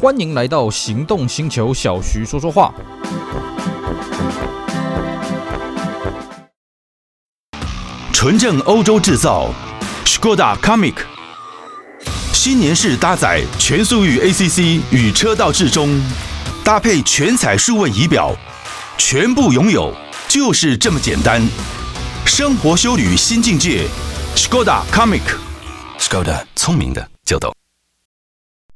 欢迎来到行动星球，小徐说说话。纯正欧洲制造，Skoda Comic，新年式搭载全速域 ACC 与车道智中，搭配全彩数位仪表，全部拥有就是这么简单。生活修旅新境界，Skoda Comic，Skoda 聪明的就懂。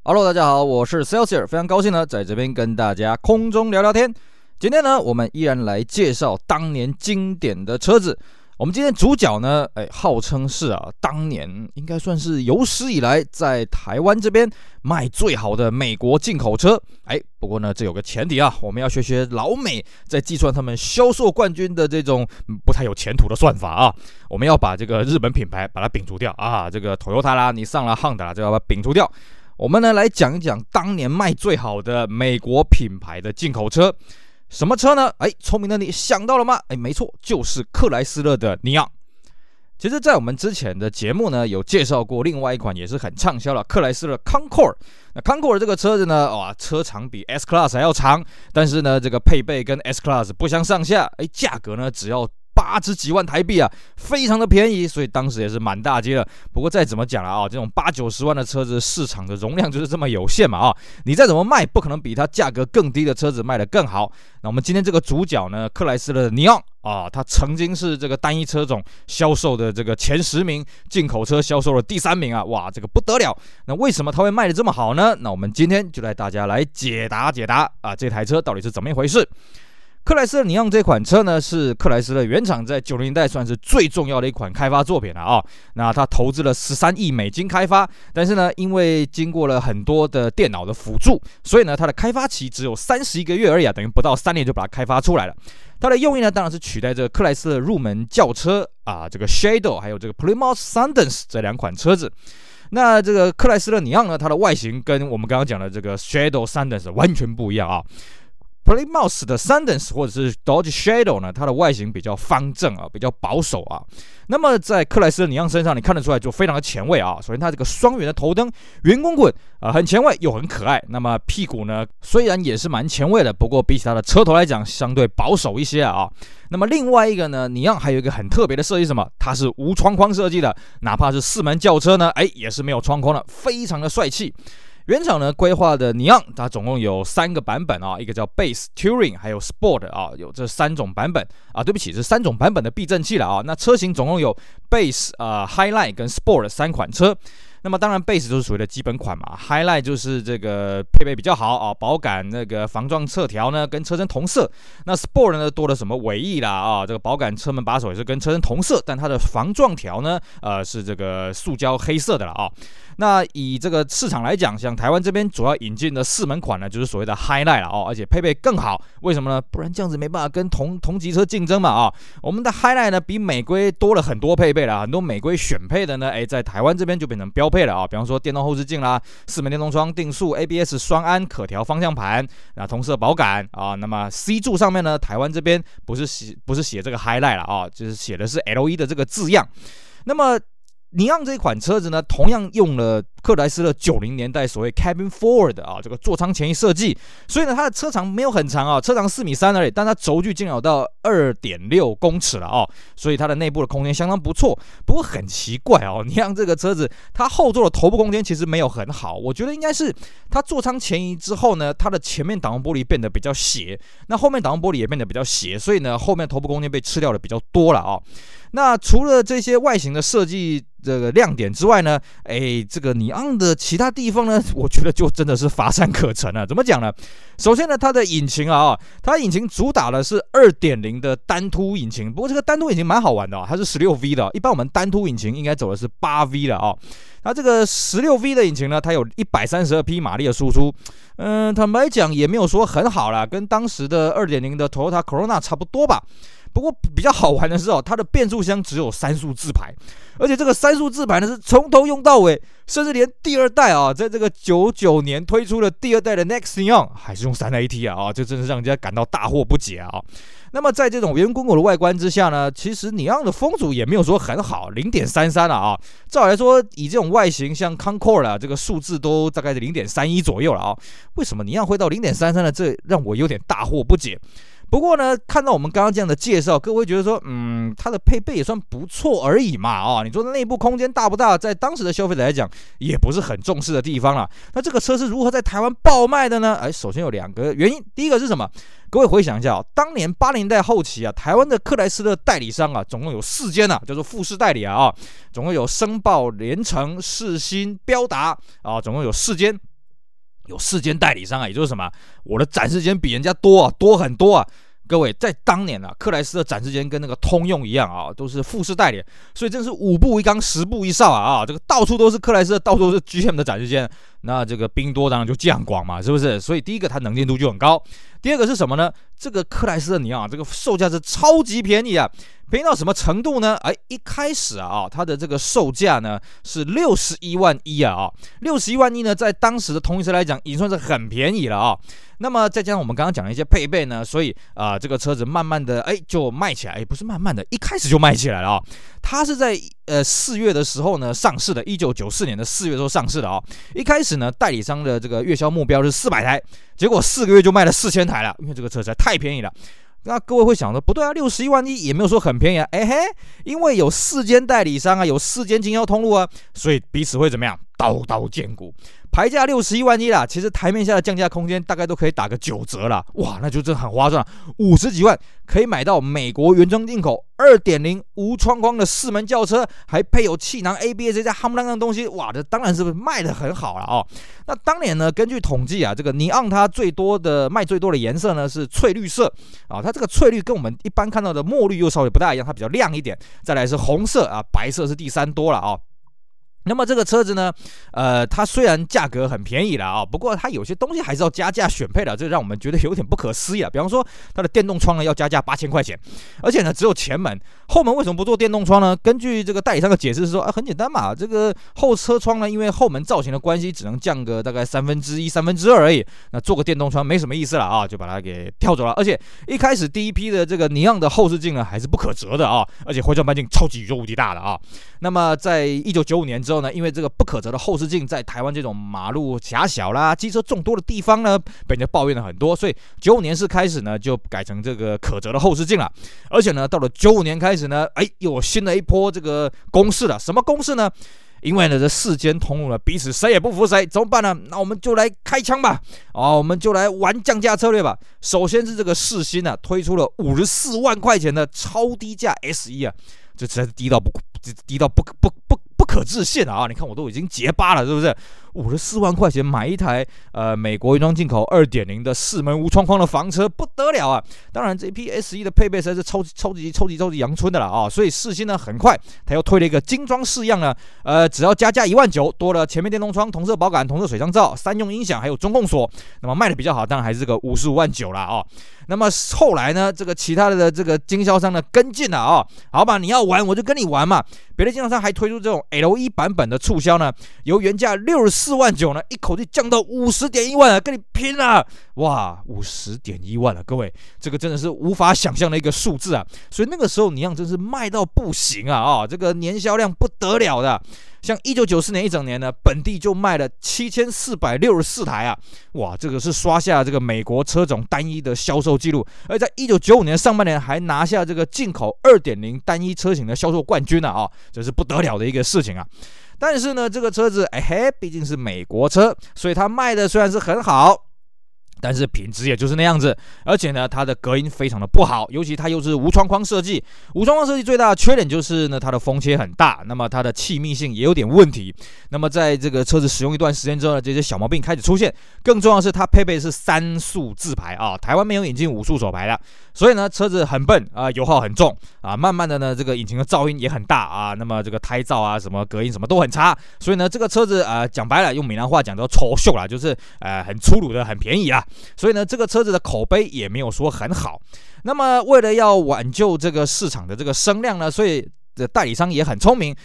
Hello，大家好，我是 Celsius，非常高兴呢，在这边跟大家空中聊聊天。今天呢，我们依然来介绍当年经典的车子。我们今天主角呢，哎，号称是啊，当年应该算是有史以来在台湾这边卖最好的美国进口车。哎，不过呢，这有个前提啊，我们要学学老美在计算他们销售冠军的这种不太有前途的算法啊。我们要把这个日本品牌把它摒除掉啊，这个 Toyota 啦，你上了 Honda 啦，就要把它摒除掉。我们呢来讲一讲当年卖最好的美国品牌的进口车，什么车呢？哎，聪明的你想到了吗？哎，没错，就是克莱斯勒的尼昂。其实，在我们之前的节目呢，有介绍过另外一款也是很畅销的克莱斯勒 concor。那 concor 这个车子呢，哇，车长比 S Class 还要长，但是呢，这个配备跟 S Class 不相上下。哎，价格呢，只要。八十几万台币啊，非常的便宜，所以当时也是满大街的。不过再怎么讲了啊，这种八九十万的车子，市场的容量就是这么有限嘛啊，你再怎么卖，不可能比它价格更低的车子卖得更好。那我们今天这个主角呢，克莱斯勒尼昂啊，它曾经是这个单一车种销售的这个前十名，进口车销售的第三名啊，哇，这个不得了。那为什么它会卖得这么好呢？那我们今天就带大家来解答解答啊，这台车到底是怎么一回事？克莱斯勒尼昂这款车呢，是克莱斯勒原厂在九零年代算是最重要的一款开发作品了啊。那它投资了十三亿美金开发，但是呢，因为经过了很多的电脑的辅助，所以呢，它的开发期只有三十一个月而已啊，等于不到三年就把它开发出来了。它的用意呢，当然是取代这个克莱斯勒入门轿车啊，这个 Shadow 还有这个 Plymouth Sundance 这两款车子。那这个克莱斯勒尼昂呢，它的外形跟我们刚刚讲的这个 Shadow Sundance 完全不一样啊。Plymouth 的 Sundance 或者是 Dodge Shadow 呢，它的外形比较方正啊，比较保守啊。那么在克莱斯勒尼昂身上，你看得出来就非常的前卫啊。首先它这个双圆的头灯，圆滚滚啊，很前卫又很可爱。那么屁股呢，虽然也是蛮前卫的，不过比起它的车头来讲，相对保守一些啊。那么另外一个呢，尼昂还有一个很特别的设计，什么？它是无窗框设计的，哪怕是四门轿车呢，哎，也是没有窗框的，非常的帅气。原厂呢规划的尼昂，它总共有三个版本啊，一个叫 Base、Touring，还有 Sport 啊，有这三种版本啊。对不起，是三种版本的避震器了啊。那车型总共有 Base 啊、Highline 跟 Sport 三款车。那么当然，Base 就是所谓的基本款嘛，Highline 就是这个配备比较好啊，保杆那个防撞侧条呢跟车身同色。那 Sport 呢多了什么尾翼啦啊，这个保杆车门把手也是跟车身同色，但它的防撞条呢呃是这个塑胶黑色的了啊。那以这个市场来讲，像台湾这边主要引进的四门款呢，就是所谓的 Highline 了哦，而且配备更好。为什么呢？不然这样子没办法跟同同级车竞争嘛啊。我们的 Highline 呢比美规多了很多配备了，很多美规选配的呢，哎，在台湾这边就变成标。配了啊，比方说电动后视镜啦，四门电动窗，定速 ABS 双安，可调方向盘，啊同色保杆啊。那么 C 柱上面呢，台湾这边不是写不是写这个 highlight 了啊，就是写的是 LE 的这个字样。那么尼昂这款车子呢，同样用了。克莱斯勒九零年代所谓 cabin forward 啊，这个座舱前移设计，所以呢，它的车长没有很长啊，车长四米三而已，但它轴距竟有到二点六公尺了啊，所以它的内部的空间相当不错。不过很奇怪哦，你像这个车子，它后座的头部空间其实没有很好，我觉得应该是它座舱前移之后呢，它的前面挡风玻璃变得比较斜，那后面挡风玻璃也变得比较斜，所以呢，后面头部空间被吃掉的比较多了啊。那除了这些外形的设计这个亮点之外呢，哎，这个尼昂的其他地方呢，我觉得就真的是乏善可陈了。怎么讲呢？首先呢，它的引擎啊，它引擎主打的是二点零的单凸引擎。不过这个单凸引擎蛮好玩的啊，它是十六 V 的。一般我们单凸引擎应该走的是八 V 的啊。它这个十六 V 的引擎呢，它有一百三十二匹马力的输出。嗯，坦白讲也没有说很好啦，跟当时的二点零的 Toyota Corona 差不多吧。不过比较好玩的是哦，它的变速箱只有三速自排，而且这个三速自排呢是从头用到尾，甚至连第二代啊，在这个九九年推出的第二代的 Next Neon 还是用三 AT 啊，啊，这真是让人家感到大惑不解啊。那么在这种圆滚滚的外观之下呢，其实尼昂的风阻也没有说很好，零点三三了啊。照来说，以这种外形，像 Concord 啊，这个数字都大概是零点三一左右了啊。为什么尼昂会到零点三三呢？这让我有点大惑不解。不过呢，看到我们刚刚这样的介绍，各位觉得说，嗯，它的配备也算不错而已嘛啊。你说内部空间大不大，在当时的消费者来讲，也不是很重视的地方了。那这个车是如何在台湾爆卖的呢？哎，首先有两个原因，第一个是什么？各位回想一下哦，当年八零年代后期啊，台湾的克莱斯勒代理商啊，总共有四间啊，叫做富士代理啊啊，总共有申报、联成、世新、标达啊，总共有四间，有四间代理商啊，也就是什么，我的展示间比人家多，多很多啊。各位在当年啊，克莱斯的展示间跟那个通用一样啊，都是富士代理，所以真是五步一岗，十步一哨啊啊，这个到处都是克莱斯，到处都是 GM 的展示间。那这个兵多当然就将广嘛，是不是？所以第一个它能见度就很高。第二个是什么呢？这个克莱斯勒尼昂这个售价是超级便宜啊，便宜到什么程度呢？哎，一开始啊，它的这个售价呢是六十一万一啊啊，六十一万一呢，在当时的同一车来讲，已经算是很便宜了啊。那么再加上我们刚刚讲的一些配备呢，所以啊、这个车子慢慢的哎就卖起来，哎不是慢慢的，一开始就卖起来了啊。它是在呃四月的时候呢上市的，一九九四年的四月时候上市的啊。一开始呢，代理商的这个月销目标是四百台，结果四个月就卖了四千台了，因为这个车实在太便宜了。那各位会想说，不对啊，六十一万一也没有说很便宜啊，哎嘿，因为有四间代理商啊，有四间经销通路啊，所以彼此会怎么样？刀刀见骨。牌价六十一万一啦，其实台面下的降价空间大概都可以打个九折啦。哇，那就真的很划算，五十几万可以买到美国原装进口二点零无窗框的四门轿车，还配有气囊 ABS 这些夯不啷当的东西，哇，这当然是卖得很好了哦。那当年呢，根据统计啊，这个尼昂它最多的卖最多的颜色呢是翠绿色啊，它这个翠绿跟我们一般看到的墨绿又稍微不大一样，它比较亮一点。再来是红色啊，白色是第三多了啊。那么这个车子呢，呃，它虽然价格很便宜了啊，不过它有些东西还是要加价选配的，这让我们觉得有点不可思议啊。比方说，它的电动窗呢要加价八千块钱，而且呢只有前门，后门为什么不做电动窗呢？根据这个代理商的解释是说，啊，很简单嘛，这个后车窗呢，因为后门造型的关系，只能降个大概三分之一、三分之二而已，那做个电动窗没什么意思了啊，就把它给跳走了。而且一开始第一批的这个尼昂的后视镜呢还是不可折的啊，而且回转半径超级宇宙无敌大的啊。那么在一九九五年之后呢，因为这个不可折的后视镜在台湾这种马路狭小啦、机车众多的地方呢，被人家抱怨了很多，所以九五年是开始呢，就改成这个可折的后视镜了。而且呢，到了九五年开始呢，哎，又有新的一波这个攻势了。什么攻势呢？因为呢，这世间通路呢，彼此谁也不服谁，怎么办呢？那我们就来开枪吧！哦，我们就来玩降价策略吧。首先是这个世新啊，推出了五十四万块钱的超低价 S 一啊，这实在是低到不低到不不不。不可置信啊！你看我都已经结巴了，是不是？五十四万块钱买一台呃美国原装进口二点零的四门无窗框的房车，不得了啊！当然这批 S 一的配备实在是超级超级超级超级阳春的了啊！所以四星呢很快他又推了一个精装式样呢，呃只要加价一万九，多了前面电动窗、同色保杆、同色水箱罩、三用音响，还有中控锁。那么卖的比较好，当然还是这个五十五万九了啊！那么后来呢，这个其他的这个经销商呢跟进了啊，好吧，你要玩我就跟你玩嘛。别的经销商还推出这种 L1 版本的促销呢，由原价六十四万九呢，一口气降到五十点一万了，跟你拼了！哇，五十点一万了，各位，这个真的是无法想象的一个数字啊！所以那个时候尼昂真是卖到不行啊啊，这个年销量不得了的。像一九九四年一整年呢，本地就卖了七千四百六十四台啊！哇，这个是刷下这个美国车种单一的销售记录，而在一九九五年上半年还拿下这个进口二点零单一车型的销售冠军呢啊！这是不得了的一个事情啊！但是呢，这个车子哎嘿，毕竟是美国车，所以它卖的虽然是很好。但是品质也就是那样子，而且呢，它的隔音非常的不好，尤其它又是无窗框设计。无窗框设计最大的缺点就是呢，它的风切很大，那么它的气密性也有点问题。那么在这个车子使用一段时间之后呢，这些小毛病开始出现。更重要的是，它配备是三速自排啊，台湾没有引进五速手排的，所以呢，车子很笨啊，油耗很重啊，慢慢的呢，这个引擎的噪音也很大啊，那么这个胎噪啊，什么隔音什么都很差。所以呢，这个车子啊，讲白了，用闽南话讲叫“丑秀”啦，就是呃很粗鲁的，很便宜啊。所以呢，这个车子的口碑也没有说很好。那么为了要挽救这个市场的这个声量呢，所以的代理商也很聪明。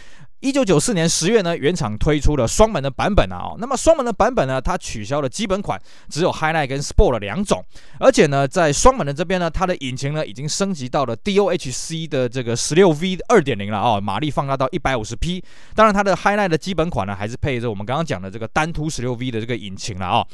一九九四年十月呢，原厂推出了双门的版本啊，哦，那么双门的版本呢，它取消了基本款，只有 Highline 跟 Sport 两种，而且呢，在双门的这边呢，它的引擎呢已经升级到了 DOHC 的这个十六 V 二点零了啊，马力放大到一百五十匹。当然，它的 Highline 的基本款呢，还是配着我们刚刚讲的这个单凸十六 V 的这个引擎了啊。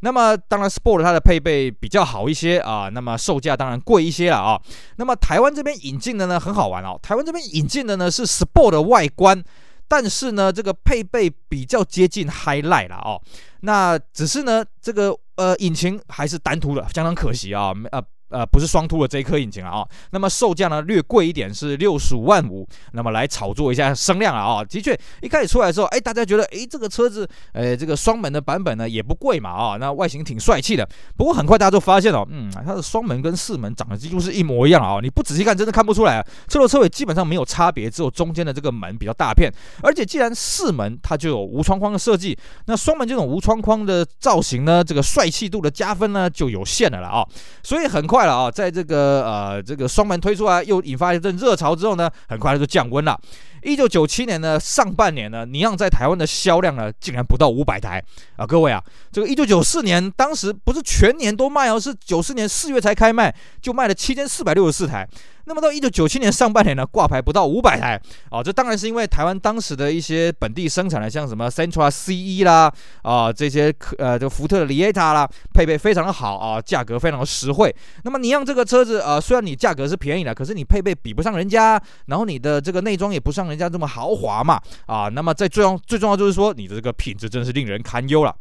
那么当然，Sport 它的配备比较好一些啊，那么售价当然贵一些了啊。那么台湾这边引进的呢很好玩哦，台湾这边引进的呢是 Sport 的外观，但是呢这个配备比较接近 Highlight 了哦。那只是呢这个呃引擎还是单独的，相当可惜啊，呃。呃，不是双凸的这一颗引擎了啊、那么售价呢略贵一点，是六十五万五，那么来炒作一下声量了啊、的确，一开始出来的时候，哎，大家觉得，哎，这个车子，呃，这个双门的版本呢也不贵嘛啊、那外形挺帅气的。不过很快大家就发现了，嗯，它的双门跟四门长得几乎是一模一样啊、你不仔细看真的看不出来啊，车头车尾基本上没有差别，只有中间的这个门比较大片。而且既然四门它就有无窗框的设计，那双门这种无窗框的造型呢，这个帅气度的加分呢就有限的了啊、所以很快。了啊，在这个呃这个双门推出来，又引发一阵热潮之后呢，很快就降温了。一九九七年呢上半年呢，尼昂在台湾的销量呢竟然不到五百台啊！各位啊，这个一九九四年当时不是全年都卖哦，是九四年四月才开卖，就卖了七千四百六十四台。那么到一九九七年上半年呢，挂牌不到五百台啊，这当然是因为台湾当时的一些本地生产的，像什么 Centra CE 啦啊这些呃这个福特的 Lieta 啦，配备非常的好啊，价格非常的实惠。那么你让这个车子啊，虽然你价格是便宜的，可是你配备比不上人家，然后你的这个内装也不像人家这么豪华嘛啊，那么在最重最重要就是说你的这个品质真是令人堪忧了。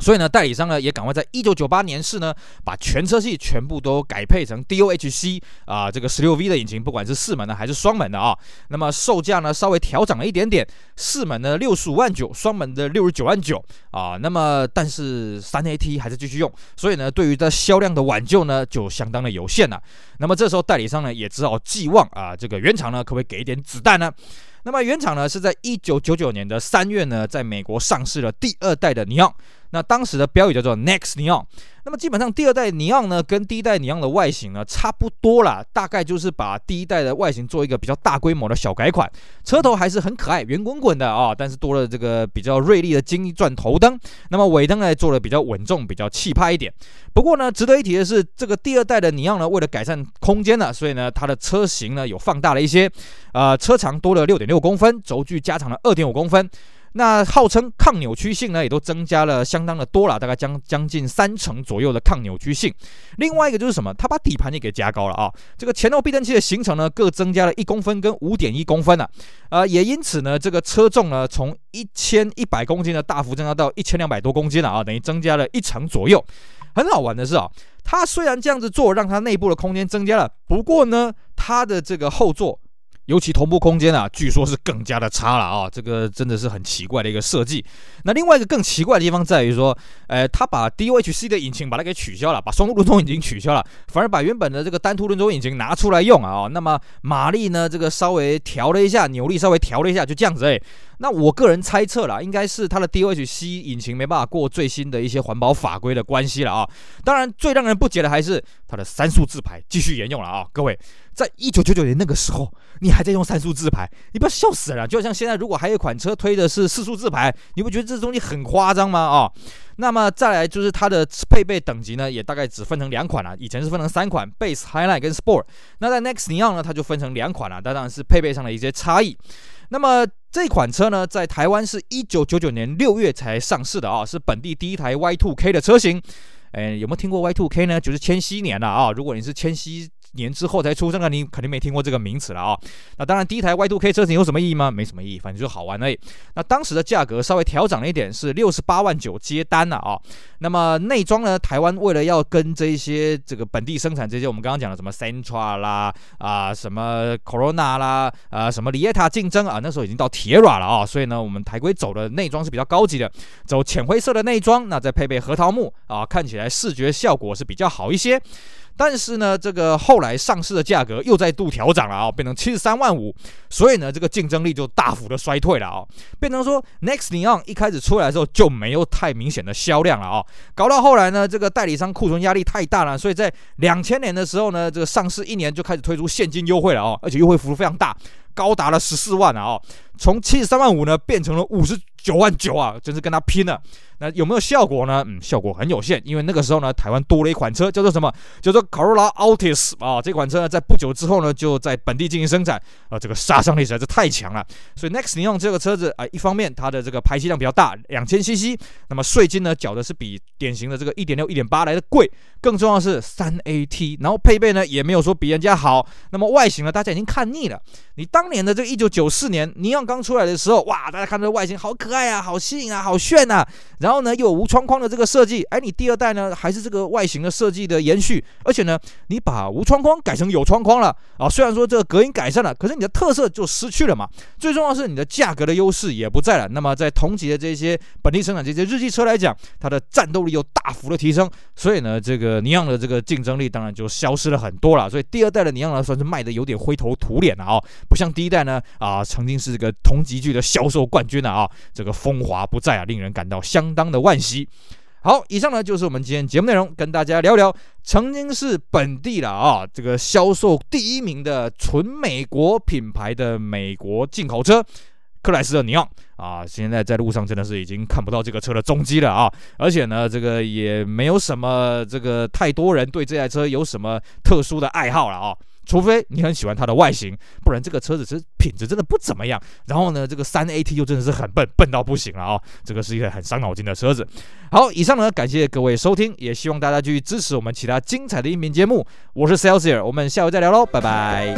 所以呢，代理商呢也赶快在一九九八年式呢，把全车系全部都改配成 DOHC 啊，这个十六 V 的引擎，不管是四门的还是双门的啊。那么售价呢稍微调涨了一点点，四门的六十五万九，双门的六十九万九啊。那么但是三 AT 还是继续用，所以呢，对于这销量的挽救呢就相当的有限了。那么这时候代理商呢也只好寄望啊，这个原厂呢可不可以给一点子弹呢？那么原厂呢是在一九九九年的三月呢，在美国上市了第二代的尼昂。那当时的标语叫做 Next Neon，那么基本上第二代尼昂呢，跟第一代尼昂的外形呢差不多啦，大概就是把第一代的外形做一个比较大规模的小改款，车头还是很可爱，圆滚滚的啊、但是多了这个比较锐利的金钻头灯，那么尾灯呢做的比较稳重，比较气派一点。不过呢，值得一提的是，这个第二代的尼昂呢，为了改善空间呢，所以呢它的车型呢有放大了一些，呃，车长多了六点六公分，轴距加长了二点五公分。那号称抗扭曲性呢，也都增加了相当的多了，大概将将近三成左右的抗扭曲性。另外一个就是什么，它把底盘也给加高了啊，这个前后避震器的行程呢，各增加了一公分跟五点一公分了，呃，也因此呢，这个车重呢，从一千一百公斤的大幅增加到一千两百多公斤了啊，等于增加了一成左右。很好玩的是啊，它虽然这样子做，让它内部的空间增加了，不过呢，它的这个后座。尤其同步空间啊，据说是更加的差了啊！这个真的是很奇怪的一个设计。那另外一个更奇怪的地方在于说，呃，他把 DOHC 的引擎把它给取消了，把双路轮轴引擎取消了，反而把原本的这个单凸轮轴引擎拿出来用啊！那么马力呢，这个稍微调了一下，扭力稍微调了一下，就这样子哎。那我个人猜测啦，应该是它的 DOHC 引擎没办法过最新的一些环保法规的关系了啊。当然，最让人不解的还是它的三速自排继续沿用了啊，各位。在一九九九年那个时候，你还在用三速自排，你不要笑死了。就像现在，如果还有一款车推的是四速自排，你不觉得这东西很夸张吗？啊、那么再来就是它的配备等级呢，也大概只分成两款了。以前是分成三款，Base、Highline 跟 Sport。那在 Next Neon 呢，它就分成两款了，当然是配备上的一些差异。那么这款车呢，在台湾是一九九九年六月才上市的啊、是本地第一台 Y2K 的车型。诶，有没有听过 Y2K 呢？就是千禧年了啊、如果你是千禧。年之后才出生的，你肯定没听过这个名词了啊、那当然，第一台 Y2K 车型有什么意义吗？没什么意义，反正就好玩而已。那当时的价格稍微调整了一点，是六十八万九接单了啊、那么内装呢？台湾为了要跟这些这个本地生产这些我们刚刚讲的什么 Sentra 啦啊，什么 Corona 啦啊，什么 Lieta 竞争啊，那时候已经到 Tiera 了啊、所以呢，我们台规走的内装是比较高级的，走浅灰色的内装，那再配备核桃木啊，看起来视觉效果是比较好一些。但是呢，这个后来上市的价格又再度调涨了啊，变成七十三万五，所以呢，这个竞争力就大幅的衰退了啊，变成说 Next Neon 一开始出来的时候就没有太明显的销量了啊，搞到后来呢，这个代理商库存压力太大了，所以在两千年的时候呢，这个上市一年就开始推出现金优惠了啊，而且优惠幅度非常大，高达了十四万啊，从七十三万五呢变成了五十九万九啊，真是跟他拼了。那有没有效果呢？嗯，效果很有限，因为那个时候呢，台湾多了一款车，叫做什么？叫做 Corolla Altis 啊。这款车呢，在不久之后呢，就在本地进行生产啊。这个杀伤力实在是太强了。所以 Next 你用这个车子啊，一方面它的这个排气量比较大，两千 CC，那么税金呢缴的是比典型的这个一点六、一点八来的贵。更重要的是三 AT，然后配备呢也没有说比人家好。那么外形呢，大家已经看腻了。你当年的这个一九九四年尼昂刚出来的时候，哇，大家看这个外形好可爱啊，好吸引啊，好炫啊。然后然后呢，又有无窗框的这个设计，哎，你第二代呢还是这个外形的设计的延续，而且呢，你把无窗框改成有窗框了啊，虽然说这个隔音改善了，可是你的特色就失去了嘛。最重要是你的价格的优势也不在了。那么在同级的这些本地生产这些日系车来讲，它的战斗力又大幅的提升，所以呢，这个尼昂的这个竞争力当然就消失了很多了。所以第二代的尼昂呢，算是卖的有点灰头土脸了啊，不像第一代呢啊，曾经是这个同级距的销售冠军了啊，这个风华不再啊，令人感到相当当的惋惜。好，以上呢就是我们今天节目内容，跟大家聊聊曾经是本地了啊，这个销售第一名的纯美国品牌的美国进口车克莱斯勒尼昂啊，现在在路上真的是已经看不到这个车的踪迹了啊，而且呢，这个也没有什么这个太多人对这台车有什么特殊的爱好了啊。除非你很喜欢它的外形，不然这个车子其实品质真的不怎么样。然后呢，这个三 AT 又真的是很笨，笨到不行了啊、这个是一个很伤脑筋的车子。好，以上呢，感谢各位收听，也希望大家继续支持我们其他精彩的音频节目。我是 Celsius，我们下回再聊喽，拜拜。